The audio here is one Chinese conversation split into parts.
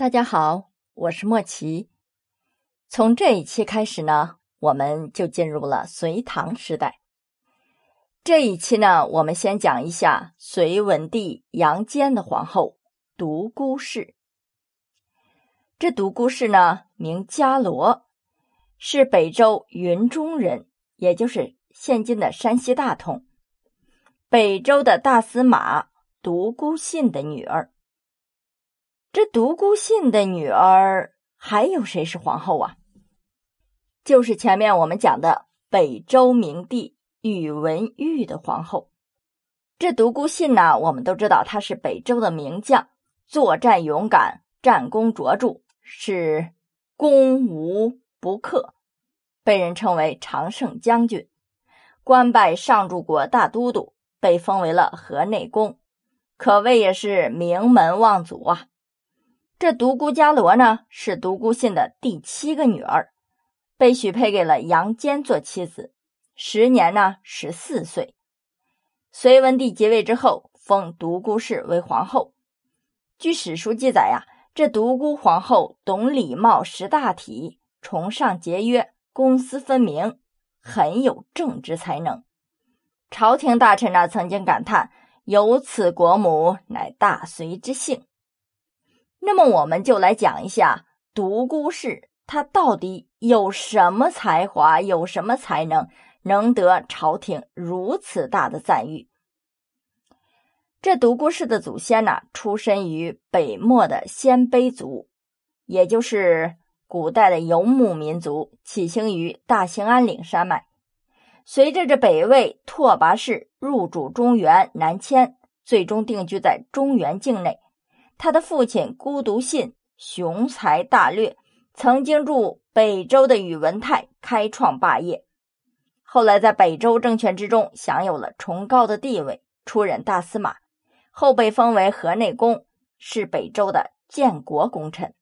大家好，我是莫奇。从这一期开始呢，我们就进入了隋唐时代。这一期呢，我们先讲一下隋文帝杨坚的皇后独孤氏。这独孤氏呢，名伽罗，是北周云中人，也就是现今的山西大同。北周的大司马独孤信的女儿。这独孤信的女儿还有谁是皇后啊？就是前面我们讲的北周明帝宇文毓的皇后。这独孤信呢，我们都知道他是北周的名将，作战勇敢，战功卓著，是攻无不克，被人称为常胜将军，官拜上柱国大都督，被封为了河内公，可谓也是名门望族啊。这独孤伽罗呢，是独孤信的第七个女儿，被许配给了杨坚做妻子，时年呢十四岁。隋文帝即位之后，封独孤氏为皇后。据史书记载呀，这独孤皇后懂礼貌，识大体，崇尚节约，公私分明，很有政治才能。朝廷大臣呢曾经感叹：“有此国母，乃大隋之幸。”那么我们就来讲一下独孤氏，他到底有什么才华，有什么才能，能得朝廷如此大的赞誉？这独孤氏的祖先呢，出身于北漠的鲜卑族，也就是古代的游牧民族，起兴于大兴安岭山脉。随着这北魏拓跋氏入主中原南迁，最终定居在中原境内。他的父亲孤独信雄才大略，曾经助北周的宇文泰开创霸业，后来在北周政权之中享有了崇高的地位，出任大司马，后被封为河内公，是北周的建国功臣。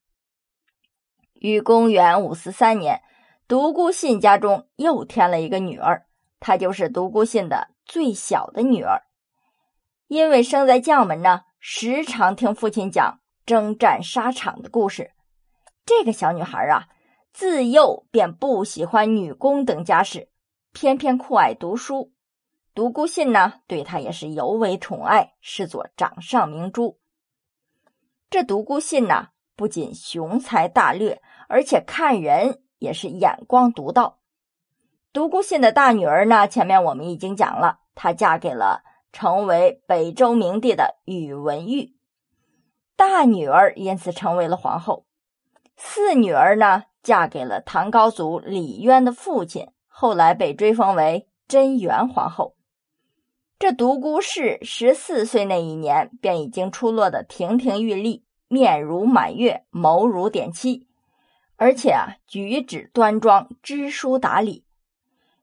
于公元五四三年，独孤信家中又添了一个女儿，她就是独孤信的最小的女儿，因为生在将门呢。时常听父亲讲征战沙场的故事。这个小女孩啊，自幼便不喜欢女工等家事，偏偏酷爱读书。独孤信呢，对她也是尤为宠爱，视作掌上明珠。这独孤信呢，不仅雄才大略，而且看人也是眼光独到。独孤信的大女儿呢，前面我们已经讲了，她嫁给了。成为北周明帝的宇文毓，大女儿因此成为了皇后。四女儿呢，嫁给了唐高祖李渊的父亲，后来被追封为贞元皇后。这独孤氏十四岁那一年，便已经出落的亭亭玉立，面如满月，眸如点漆，而且啊，举止端庄，知书达理。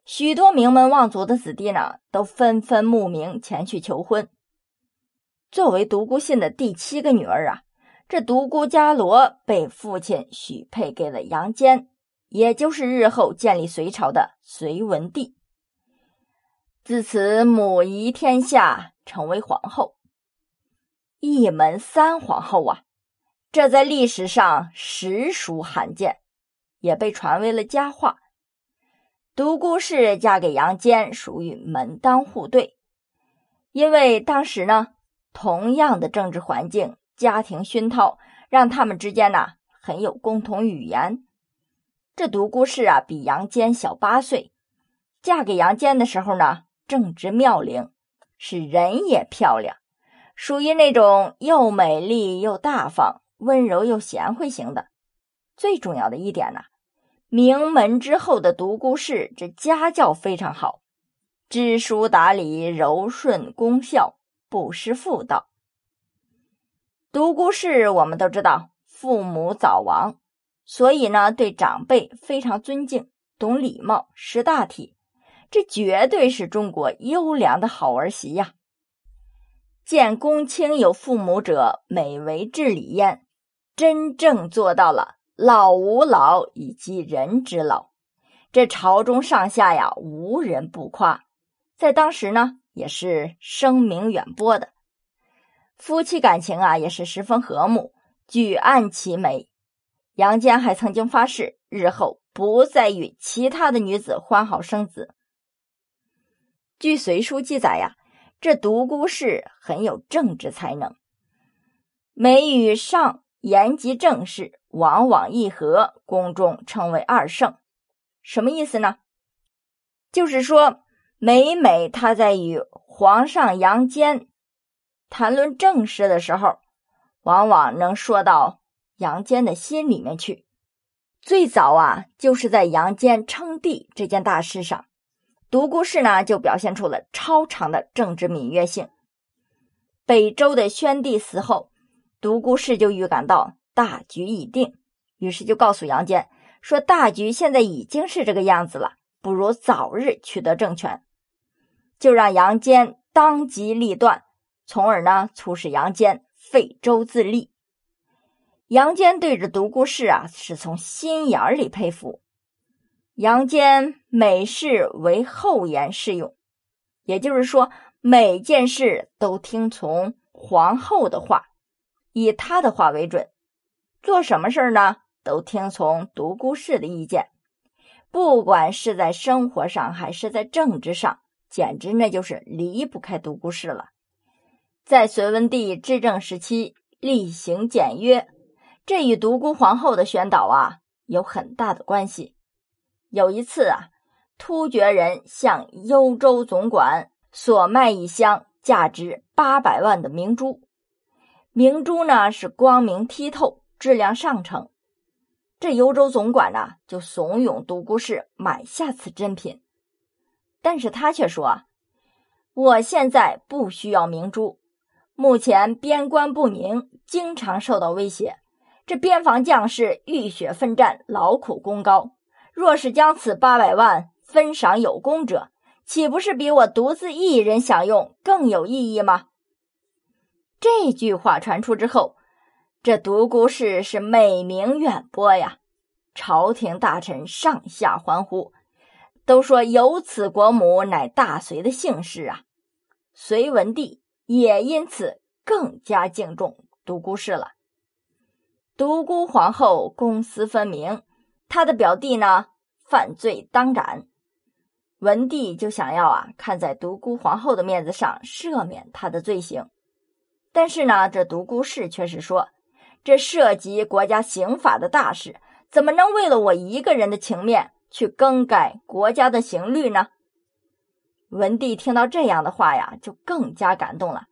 许多名门望族的子弟呢，都纷纷慕名前去求婚。作为独孤信的第七个女儿啊，这独孤伽罗被父亲许配给了杨坚，也就是日后建立隋朝的隋文帝。自此，母仪天下，成为皇后。一门三皇后啊，这在历史上实属罕见，也被传为了佳话。独孤氏嫁给杨坚，属于门当户对。因为当时呢，同样的政治环境、家庭熏陶，让他们之间呢很有共同语言。这独孤氏啊，比杨坚小八岁，嫁给杨坚的时候呢，正值妙龄，是人也漂亮，属于那种又美丽又大方、温柔又贤惠型的。最重要的一点呢。名门之后的独孤氏，这家教非常好，知书达理，柔顺恭孝，不失妇道。独孤氏我们都知道，父母早亡，所以呢，对长辈非常尊敬，懂礼貌，识大体，这绝对是中国优良的好儿媳呀！见公卿有父母者，美为至理焉，真正做到了。老吾老以及人之老，这朝中上下呀，无人不夸。在当时呢，也是声名远播的。夫妻感情啊，也是十分和睦，举案齐眉。杨坚还曾经发誓，日后不再与其他的女子欢好生子。据《隋书》记载呀，这独孤氏很有政治才能，每与上言及政事，往往一合，宫中称为二圣。什么意思呢？就是说，每每他在与皇上杨坚谈论政事的时候，往往能说到杨坚的心里面去。最早啊，就是在杨坚称帝这件大事上。独孤氏呢，就表现出了超常的政治敏锐性。北周的宣帝死后，独孤氏就预感到大局已定，于是就告诉杨坚说：“大局现在已经是这个样子了，不如早日取得政权。”就让杨坚当机立断，从而呢，促使杨坚废周自立。杨坚对着独孤氏啊，是从心眼里佩服。杨坚每事为后言适用，也就是说，每件事都听从皇后的话，以她的话为准。做什么事儿呢？都听从独孤氏的意见，不管是在生活上还是在政治上，简直那就是离不开独孤氏了。在隋文帝执政时期，厉行简约，这与独孤皇后的宣导啊有很大的关系。有一次啊，突厥人向幽州总管索卖一箱价值八百万的明珠，明珠呢是光明剔透，质量上乘。这幽州总管呢就怂恿独孤氏买下此珍品，但是他却说：“我现在不需要明珠，目前边关不宁，经常受到威胁，这边防将士浴血奋战，劳苦功高。”若是将此八百万分赏有功者，岂不是比我独自一人享用更有意义吗？这句话传出之后，这独孤氏是美名远播呀，朝廷大臣上下欢呼，都说有此国母乃大隋的幸事啊。隋文帝也因此更加敬重独孤氏了。独孤皇后公私分明。他的表弟呢，犯罪当斩，文帝就想要啊，看在独孤皇后的面子上赦免他的罪行。但是呢，这独孤氏却是说，这涉及国家刑法的大事，怎么能为了我一个人的情面去更改国家的刑律呢？文帝听到这样的话呀，就更加感动了，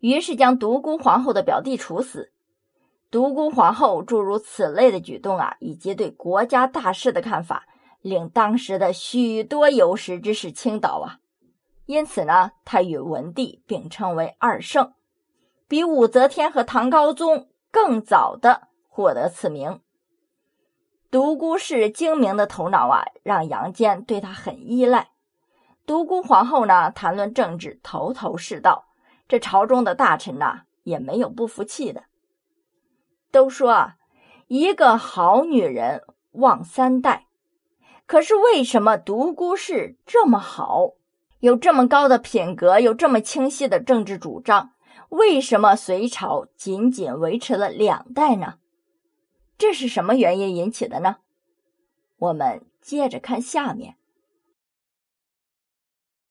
于是将独孤皇后的表弟处死。独孤皇后诸如此类的举动啊，以及对国家大事的看法，令当时的许多有识之士倾倒啊。因此呢，他与文帝并称为二圣，比武则天和唐高宗更早的获得此名。独孤氏精明的头脑啊，让杨坚对他很依赖。独孤皇后呢，谈论政治头头是道，这朝中的大臣呐，也没有不服气的。都说啊，一个好女人旺三代。可是为什么独孤氏这么好，有这么高的品格，有这么清晰的政治主张？为什么隋朝仅仅维持了两代呢？这是什么原因引起的呢？我们接着看下面。